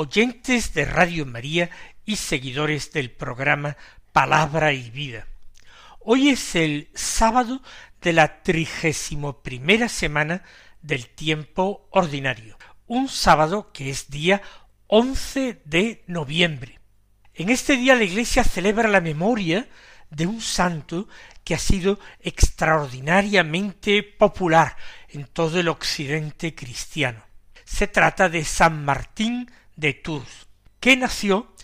oyentes de Radio María y seguidores del programa Palabra y Vida. Hoy es el sábado de la trigésimo primera semana del tiempo ordinario, un sábado que es día once de noviembre. En este día la Iglesia celebra la memoria de un santo que ha sido extraordinariamente popular en todo el occidente cristiano. Se trata de San Martín de que nació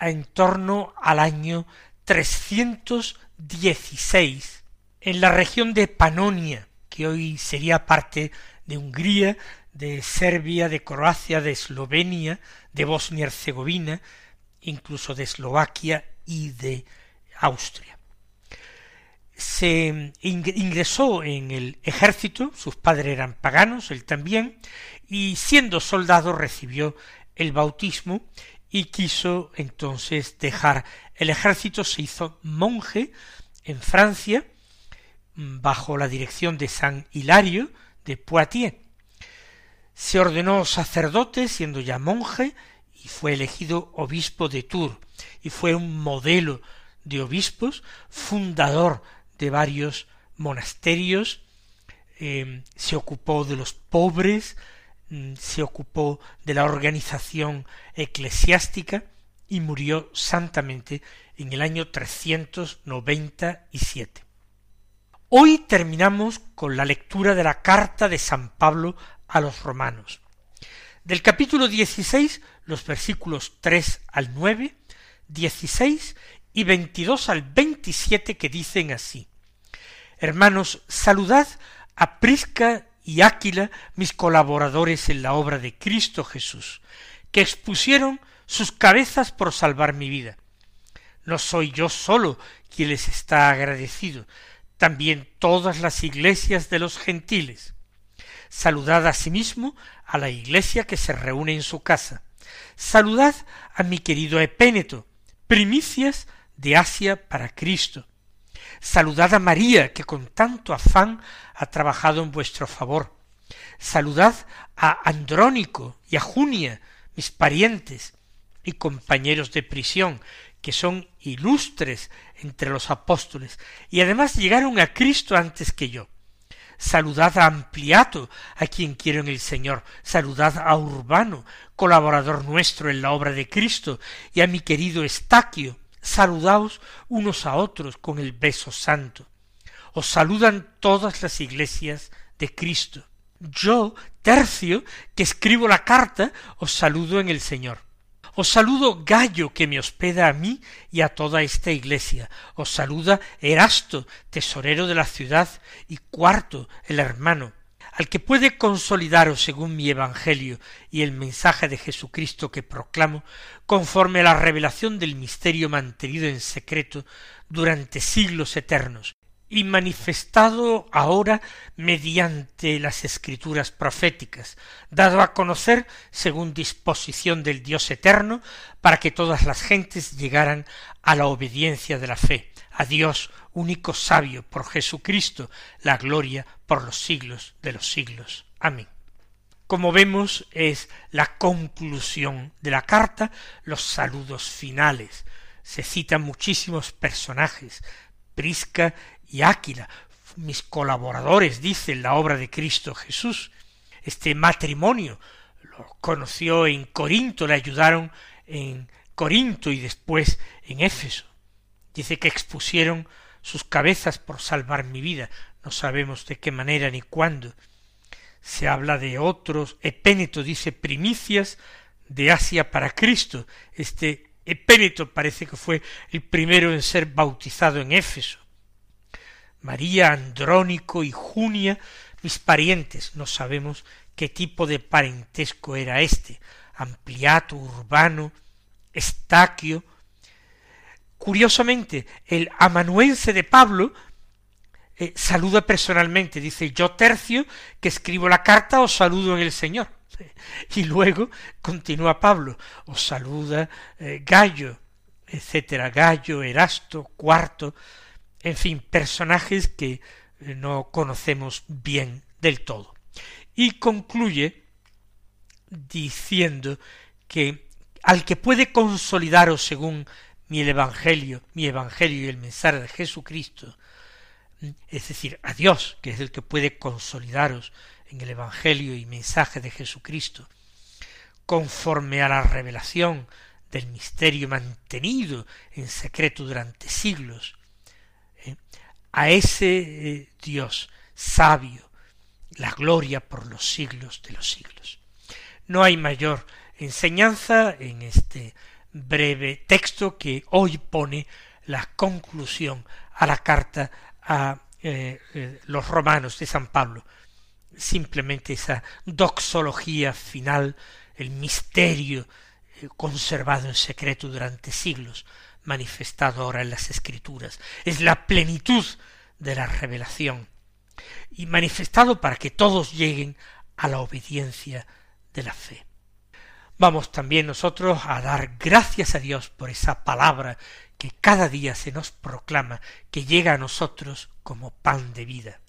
en torno al año 316 en la región de Panonia, que hoy sería parte de Hungría, de Serbia, de Croacia, de Eslovenia, de Bosnia-Herzegovina, incluso de Eslovaquia y de Austria. Se ingresó en el ejército, sus padres eran paganos, él también, y siendo soldado recibió el bautismo y quiso entonces dejar el ejército, se hizo monje en Francia, bajo la dirección de San Hilario de Poitiers. Se ordenó sacerdote siendo ya monje y fue elegido obispo de Tours y fue un modelo de obispos, fundador de varios monasterios, eh, se ocupó de los pobres, mm, se ocupó de la organización eclesiástica y murió santamente en el año 397. Hoy terminamos con la lectura de la carta de San Pablo a los romanos. Del capítulo 16, los versículos 3 al 9, 16 y 22 al 27 que dicen así. Hermanos, saludad a Prisca y Áquila, mis colaboradores en la obra de Cristo Jesús, que expusieron sus cabezas por salvar mi vida. No soy yo solo quien les está agradecido, también todas las iglesias de los gentiles. Saludad asimismo a la iglesia que se reúne en su casa. Saludad a mi querido Epéneto, primicias de Asia para Cristo. Saludad a María, que con tanto afán ha trabajado en vuestro favor. Saludad a Andrónico y a Junia, mis parientes y compañeros de prisión, que son ilustres entre los apóstoles, y además llegaron a Cristo antes que yo. Saludad a Ampliato, a quien quiero en el Señor. Saludad a Urbano, colaborador nuestro en la obra de Cristo, y a mi querido Estaquio, saludaos unos a otros con el beso santo. Os saludan todas las iglesias de Cristo. Yo, Tercio, que escribo la carta, os saludo en el Señor. Os saludo Gallo, que me hospeda a mí y a toda esta iglesia. Os saluda Erasto, tesorero de la ciudad, y Cuarto, el hermano al que puede consolidaros según mi Evangelio y el mensaje de Jesucristo que proclamo, conforme a la revelación del misterio mantenido en secreto durante siglos eternos, y manifestado ahora mediante las escrituras proféticas, dado a conocer según disposición del Dios eterno, para que todas las gentes llegaran a la obediencia de la fe, a Dios único sabio, por Jesucristo, la gloria por los siglos de los siglos. Amén. Como vemos, es la conclusión de la carta, los saludos finales. Se citan muchísimos personajes, Prisca y Áquila, mis colaboradores, dice en la obra de Cristo Jesús. Este matrimonio lo conoció en Corinto, le ayudaron en Corinto y después en Éfeso. Dice que expusieron sus cabezas por salvar mi vida. No sabemos de qué manera ni cuándo. Se habla de otros. Epéneto dice primicias de Asia para Cristo. Este Epéneto parece que fue el primero en ser bautizado en Éfeso. María, Andrónico y Junia, mis parientes, no sabemos qué tipo de parentesco era este, ampliato, urbano, Estaquio. Curiosamente, el amanuense de Pablo eh, saluda personalmente, dice, yo tercio que escribo la carta os saludo en el Señor. Y luego continúa Pablo, os saluda eh, Gallo, etcétera, Gallo, Erasto, Cuarto, en fin, personajes que eh, no conocemos bien del todo. Y concluye diciendo que al que puede consolidaros según mi evangelio, mi evangelio y el mensaje de Jesucristo, es decir, a Dios, que es el que puede consolidaros en el evangelio y mensaje de Jesucristo, conforme a la revelación del misterio mantenido en secreto durante siglos, ¿eh? a ese eh, Dios sabio, la gloria por los siglos de los siglos. No hay mayor enseñanza en este breve texto que hoy pone la conclusión a la carta a eh, eh, los romanos de San Pablo. Simplemente esa doxología final, el misterio eh, conservado en secreto durante siglos, manifestado ahora en las escrituras. Es la plenitud de la revelación y manifestado para que todos lleguen a la obediencia de la fe. Vamos también nosotros a dar gracias a Dios por esa palabra que cada día se nos proclama, que llega a nosotros como pan de vida.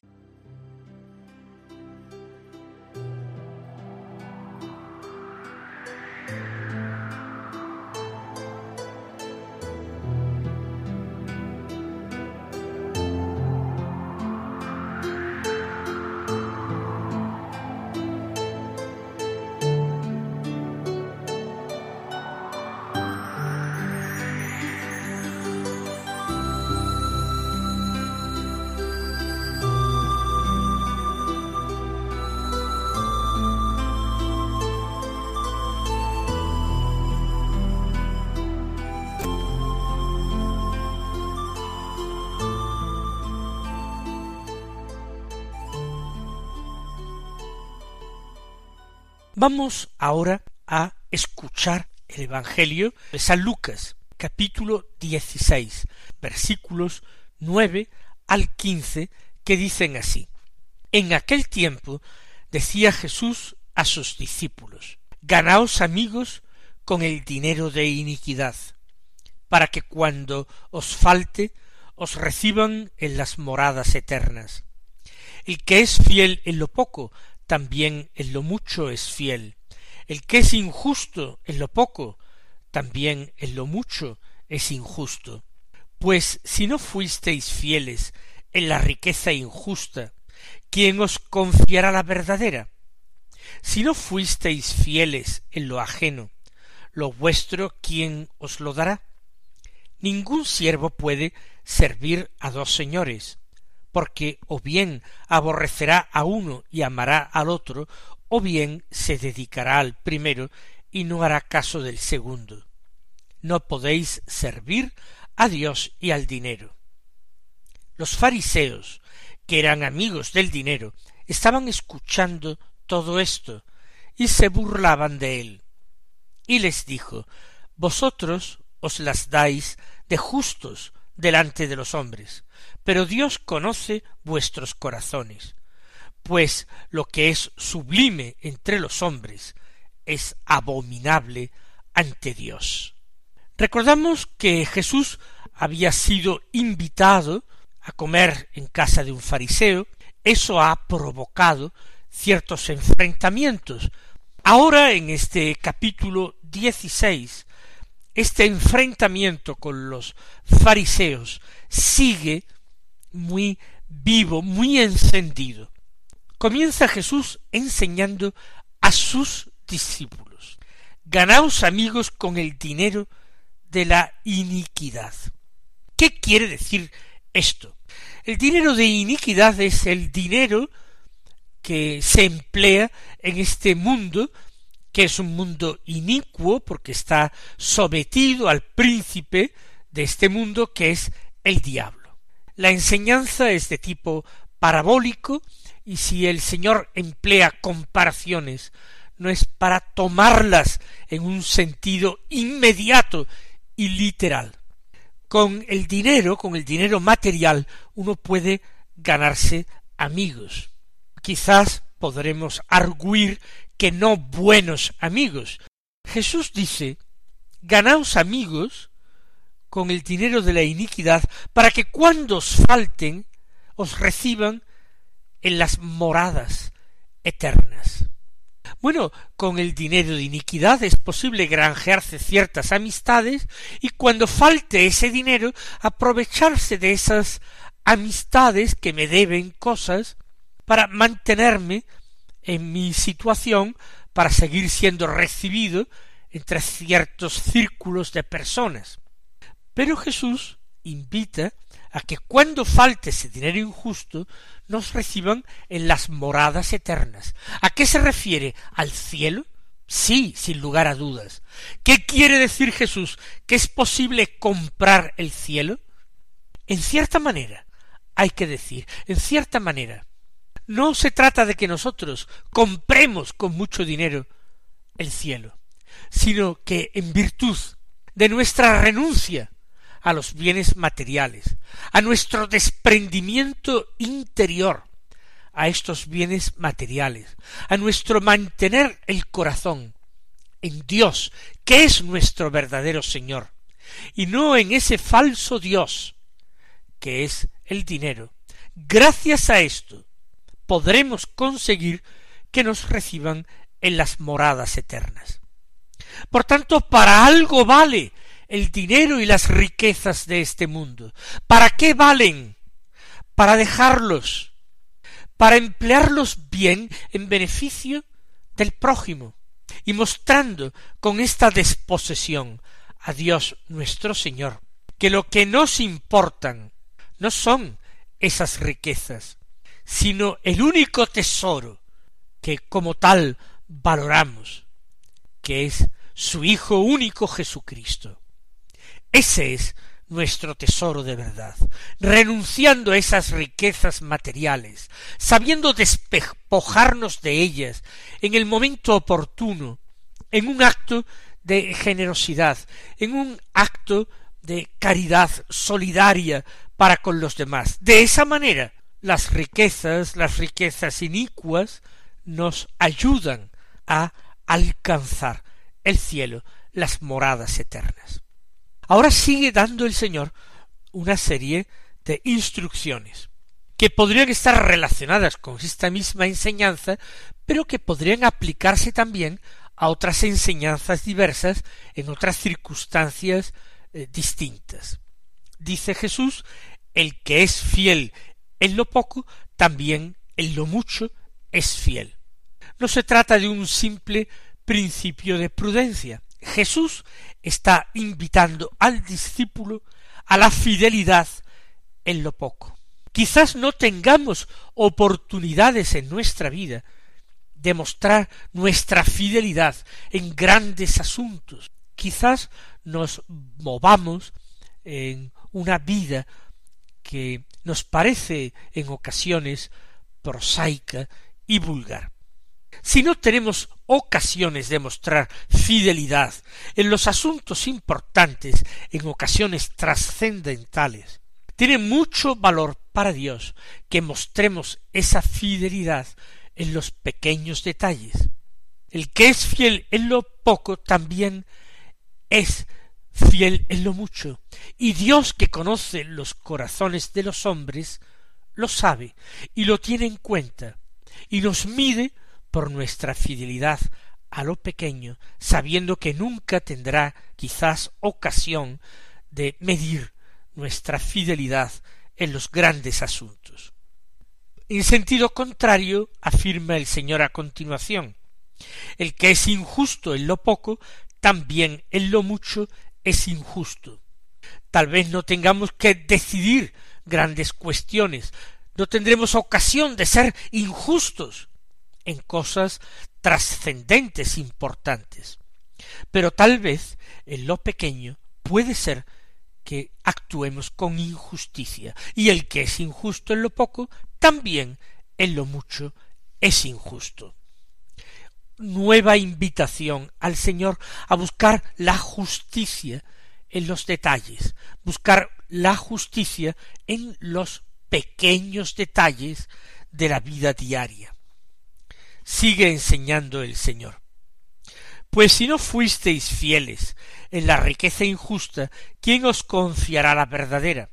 Vamos ahora a escuchar el Evangelio de San Lucas, capítulo 16, versículos 9 al 15, que dicen así. En aquel tiempo decía Jesús a sus discípulos, Ganaos amigos con el dinero de iniquidad, para que cuando os falte os reciban en las moradas eternas. El que es fiel en lo poco, también en lo mucho es fiel. El que es injusto en lo poco, también en lo mucho es injusto. Pues si no fuisteis fieles en la riqueza injusta, ¿quién os confiará la verdadera? Si no fuisteis fieles en lo ajeno, lo vuestro, ¿quién os lo dará? Ningún siervo puede servir a dos señores, porque o bien aborrecerá a uno y amará al otro, o bien se dedicará al primero y no hará caso del segundo. No podéis servir a Dios y al dinero. Los fariseos, que eran amigos del dinero, estaban escuchando todo esto y se burlaban de él. Y les dijo, Vosotros os las dais de justos delante de los hombres, pero Dios conoce vuestros corazones, pues lo que es sublime entre los hombres es abominable ante Dios. Recordamos que Jesús había sido invitado a comer en casa de un fariseo, eso ha provocado ciertos enfrentamientos. Ahora en este capítulo dieciséis este enfrentamiento con los fariseos sigue muy vivo, muy encendido. Comienza Jesús enseñando a sus discípulos. Ganaos amigos con el dinero de la iniquidad. ¿Qué quiere decir esto? El dinero de iniquidad es el dinero que se emplea en este mundo que es un mundo inicuo porque está sometido al príncipe de este mundo que es el diablo. La enseñanza es de tipo parabólico y si el Señor emplea comparaciones no es para tomarlas en un sentido inmediato y literal. Con el dinero, con el dinero material, uno puede ganarse amigos. Quizás podremos arguir que no buenos amigos. Jesús dice, ganaos amigos con el dinero de la iniquidad, para que cuando os falten, os reciban en las moradas eternas. Bueno, con el dinero de iniquidad es posible granjearse ciertas amistades y cuando falte ese dinero aprovecharse de esas amistades que me deben cosas para mantenerme en mi situación para seguir siendo recibido entre ciertos círculos de personas. Pero Jesús invita a que cuando falte ese dinero injusto nos reciban en las moradas eternas. ¿A qué se refiere? ¿Al cielo? Sí, sin lugar a dudas. ¿Qué quiere decir Jesús? ¿Que es posible comprar el cielo? En cierta manera, hay que decir, en cierta manera, no se trata de que nosotros compremos con mucho dinero el cielo, sino que en virtud de nuestra renuncia a los bienes materiales, a nuestro desprendimiento interior a estos bienes materiales, a nuestro mantener el corazón en Dios, que es nuestro verdadero Señor, y no en ese falso Dios, que es el dinero. Gracias a esto podremos conseguir que nos reciban en las moradas eternas. Por tanto, para algo vale el dinero y las riquezas de este mundo. ¿Para qué valen? Para dejarlos, para emplearlos bien en beneficio del prójimo, y mostrando con esta desposesión a Dios nuestro Señor, que lo que nos importan no son esas riquezas, sino el único tesoro que como tal valoramos, que es su Hijo único Jesucristo. Ese es nuestro tesoro de verdad, renunciando a esas riquezas materiales, sabiendo despojarnos de ellas en el momento oportuno, en un acto de generosidad, en un acto de caridad solidaria para con los demás. De esa manera, las riquezas, las riquezas inicuas, nos ayudan a alcanzar el cielo, las moradas eternas. Ahora sigue dando el Señor una serie de instrucciones que podrían estar relacionadas con esta misma enseñanza, pero que podrían aplicarse también a otras enseñanzas diversas en otras circunstancias eh, distintas. Dice Jesús, el que es fiel en lo poco, también en lo mucho es fiel. No se trata de un simple principio de prudencia, Jesús está invitando al discípulo a la fidelidad en lo poco. Quizás no tengamos oportunidades en nuestra vida de mostrar nuestra fidelidad en grandes asuntos. Quizás nos movamos en una vida que nos parece en ocasiones prosaica y vulgar. Si no tenemos ocasiones de mostrar fidelidad en los asuntos importantes, en ocasiones trascendentales, tiene mucho valor para Dios que mostremos esa fidelidad en los pequeños detalles. El que es fiel en lo poco también es fiel en lo mucho, y Dios que conoce los corazones de los hombres, lo sabe y lo tiene en cuenta, y nos mide por nuestra fidelidad a lo pequeño, sabiendo que nunca tendrá quizás ocasión de medir nuestra fidelidad en los grandes asuntos. En sentido contrario, afirma el Señor a continuación, el que es injusto en lo poco, también en lo mucho es injusto. Tal vez no tengamos que decidir grandes cuestiones, no tendremos ocasión de ser injustos, en cosas trascendentes, importantes. Pero tal vez en lo pequeño puede ser que actuemos con injusticia, y el que es injusto en lo poco, también en lo mucho es injusto. Nueva invitación al Señor a buscar la justicia en los detalles, buscar la justicia en los pequeños detalles de la vida diaria. Sigue enseñando el Señor. Pues si no fuisteis fieles en la riqueza injusta, ¿quién os confiará la verdadera?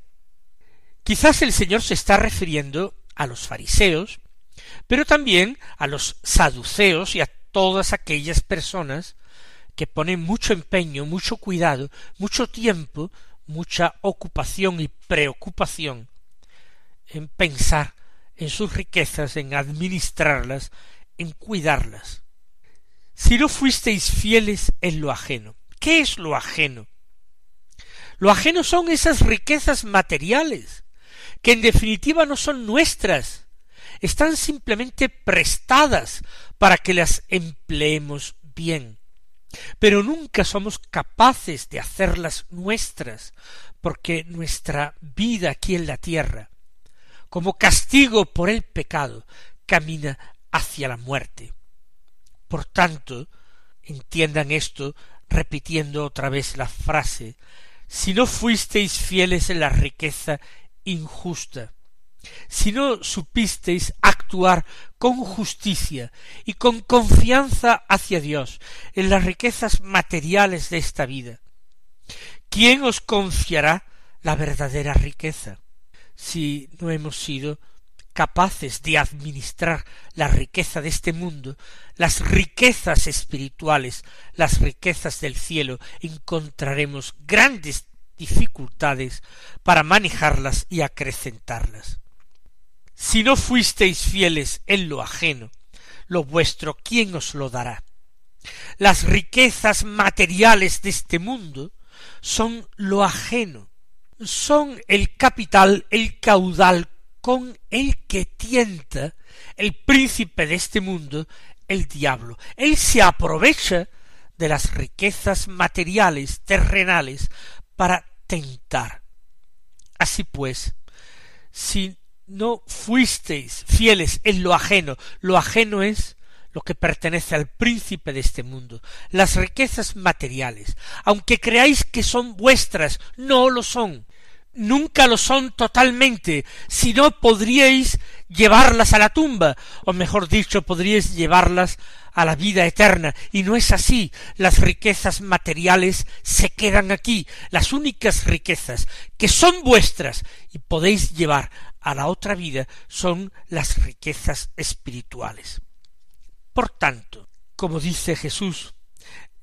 Quizás el Señor se está refiriendo a los fariseos, pero también a los saduceos y a todas aquellas personas que ponen mucho empeño, mucho cuidado, mucho tiempo, mucha ocupación y preocupación en pensar en sus riquezas, en administrarlas, en cuidarlas. Si no fuisteis fieles en lo ajeno, ¿qué es lo ajeno? Lo ajeno son esas riquezas materiales, que en definitiva no son nuestras, están simplemente prestadas para que las empleemos bien. Pero nunca somos capaces de hacerlas nuestras, porque nuestra vida aquí en la tierra, como castigo por el pecado, camina hacia la muerte. Por tanto, entiendan esto repitiendo otra vez la frase si no fuisteis fieles en la riqueza injusta, si no supisteis actuar con justicia y con confianza hacia Dios en las riquezas materiales de esta vida, ¿quién os confiará la verdadera riqueza? Si no hemos sido capaces de administrar la riqueza de este mundo, las riquezas espirituales, las riquezas del cielo, encontraremos grandes dificultades para manejarlas y acrecentarlas. Si no fuisteis fieles en lo ajeno, lo vuestro, ¿quién os lo dará? Las riquezas materiales de este mundo son lo ajeno, son el capital, el caudal con el que tienta el príncipe de este mundo, el diablo. Él se aprovecha de las riquezas materiales, terrenales, para tentar. Así pues, si no fuisteis fieles en lo ajeno, lo ajeno es lo que pertenece al príncipe de este mundo, las riquezas materiales, aunque creáis que son vuestras, no lo son, nunca lo son totalmente, si no podríais llevarlas a la tumba, o mejor dicho, podríais llevarlas a la vida eterna, y no es así. Las riquezas materiales se quedan aquí. Las únicas riquezas que son vuestras y podéis llevar a la otra vida son las riquezas espirituales. Por tanto, como dice Jesús,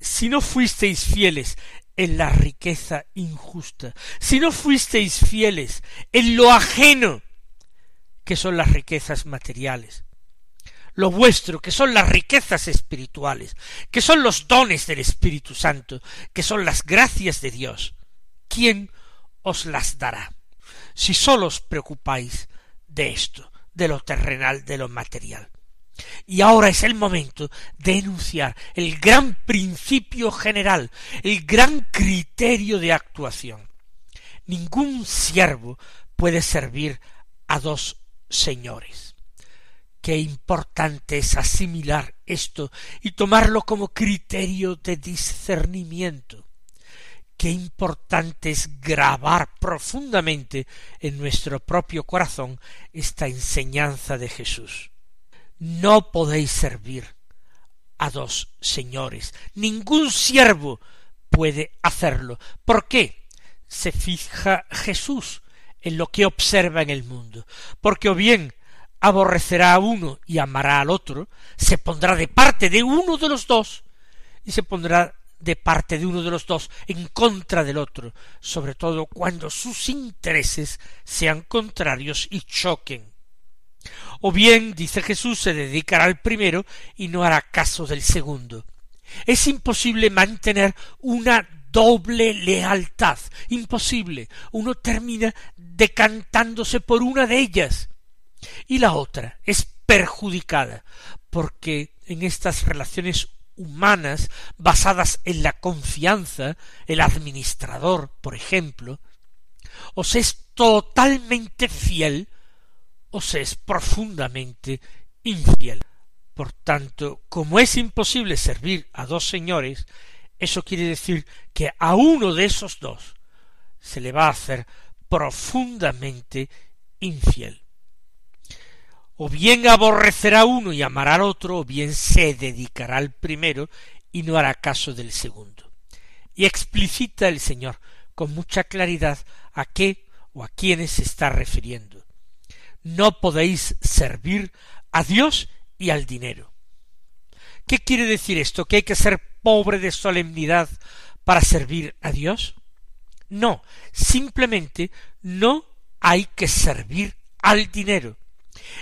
si no fuisteis fieles en la riqueza injusta, si no fuisteis fieles en lo ajeno, que son las riquezas materiales, lo vuestro, que son las riquezas espirituales, que son los dones del Espíritu Santo, que son las gracias de Dios, ¿quién os las dará? Si sólo os preocupáis de esto, de lo terrenal, de lo material. Y ahora es el momento de enunciar el gran principio general, el gran criterio de actuación. Ningún siervo puede servir a dos señores. Qué importante es asimilar esto y tomarlo como criterio de discernimiento. Qué importante es grabar profundamente en nuestro propio corazón esta enseñanza de Jesús. No podéis servir a dos señores. Ningún siervo puede hacerlo. ¿Por qué? Se fija Jesús en lo que observa en el mundo. Porque o bien aborrecerá a uno y amará al otro, se pondrá de parte de uno de los dos y se pondrá de parte de uno de los dos en contra del otro, sobre todo cuando sus intereses sean contrarios y choquen. O bien, dice Jesús, se dedicará al primero y no hará caso del segundo. Es imposible mantener una doble lealtad. Imposible. Uno termina decantándose por una de ellas y la otra es perjudicada porque en estas relaciones humanas basadas en la confianza, el administrador, por ejemplo, os es totalmente fiel o se es profundamente infiel. Por tanto, como es imposible servir a dos señores, eso quiere decir que a uno de esos dos se le va a hacer profundamente infiel. O bien aborrecerá uno y amará al otro, o bien se dedicará al primero y no hará caso del segundo. Y explicita el Señor con mucha claridad a qué o a quiénes se está refiriendo. No podéis servir a Dios y al dinero. ¿Qué quiere decir esto? ¿Que hay que ser pobre de solemnidad para servir a Dios? No, simplemente no hay que servir al dinero.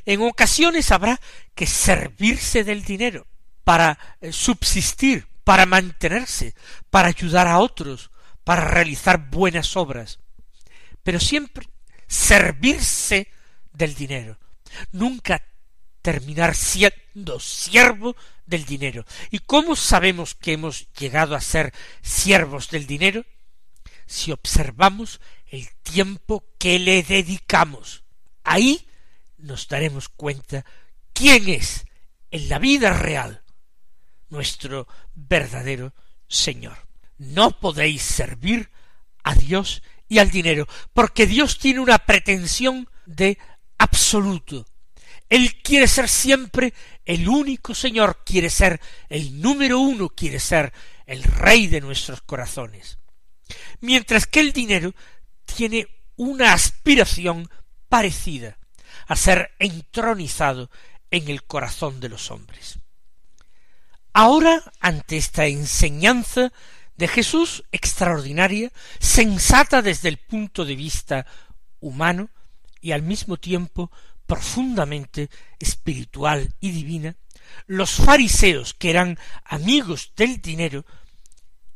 En ocasiones habrá que servirse del dinero para eh, subsistir, para mantenerse, para ayudar a otros, para realizar buenas obras. Pero siempre servirse del dinero. Nunca terminar siendo siervo del dinero. ¿Y cómo sabemos que hemos llegado a ser siervos del dinero? Si observamos el tiempo que le dedicamos. Ahí nos daremos cuenta quién es en la vida real nuestro verdadero Señor. No podéis servir a Dios y al dinero, porque Dios tiene una pretensión de absoluto. Él quiere ser siempre el único Señor, quiere ser el número uno, quiere ser el Rey de nuestros corazones. Mientras que el dinero tiene una aspiración parecida a ser entronizado en el corazón de los hombres. Ahora, ante esta enseñanza de Jesús extraordinaria, sensata desde el punto de vista humano y al mismo tiempo profundamente espiritual y divina, los fariseos, que eran amigos del dinero,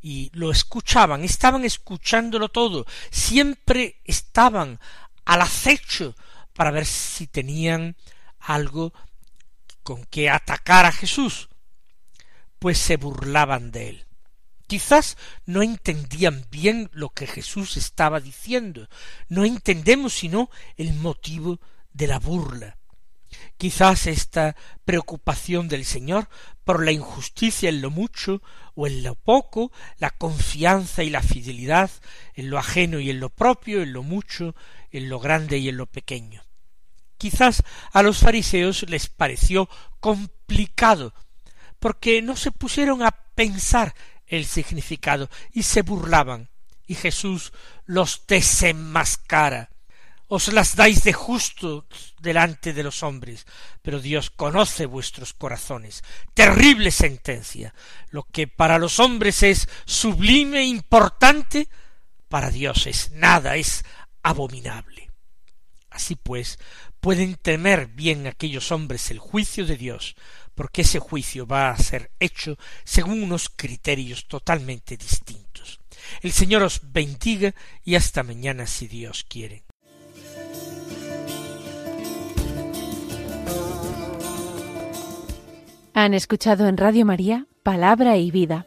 y lo escuchaban, estaban escuchándolo todo, siempre estaban al acecho para ver si tenían algo con que atacar a Jesús, pues se burlaban de él. Quizás no entendían bien lo que Jesús estaba diciendo, no entendemos sino el motivo de la burla. Quizás esta preocupación del Señor por la injusticia en lo mucho o en lo poco, la confianza y la fidelidad en lo ajeno y en lo propio, en lo mucho, en lo grande y en lo pequeño. Quizás a los fariseos les pareció complicado, porque no se pusieron a pensar el significado y se burlaban, y Jesús los desenmascara os las dais de justo delante de los hombres, pero Dios conoce vuestros corazones. Terrible sentencia. Lo que para los hombres es sublime, e importante, para Dios es nada, es abominable. Así pues, pueden temer bien aquellos hombres el juicio de Dios, porque ese juicio va a ser hecho según unos criterios totalmente distintos. El Señor os bendiga y hasta mañana si Dios quiere. Han escuchado en Radio María Palabra y Vida,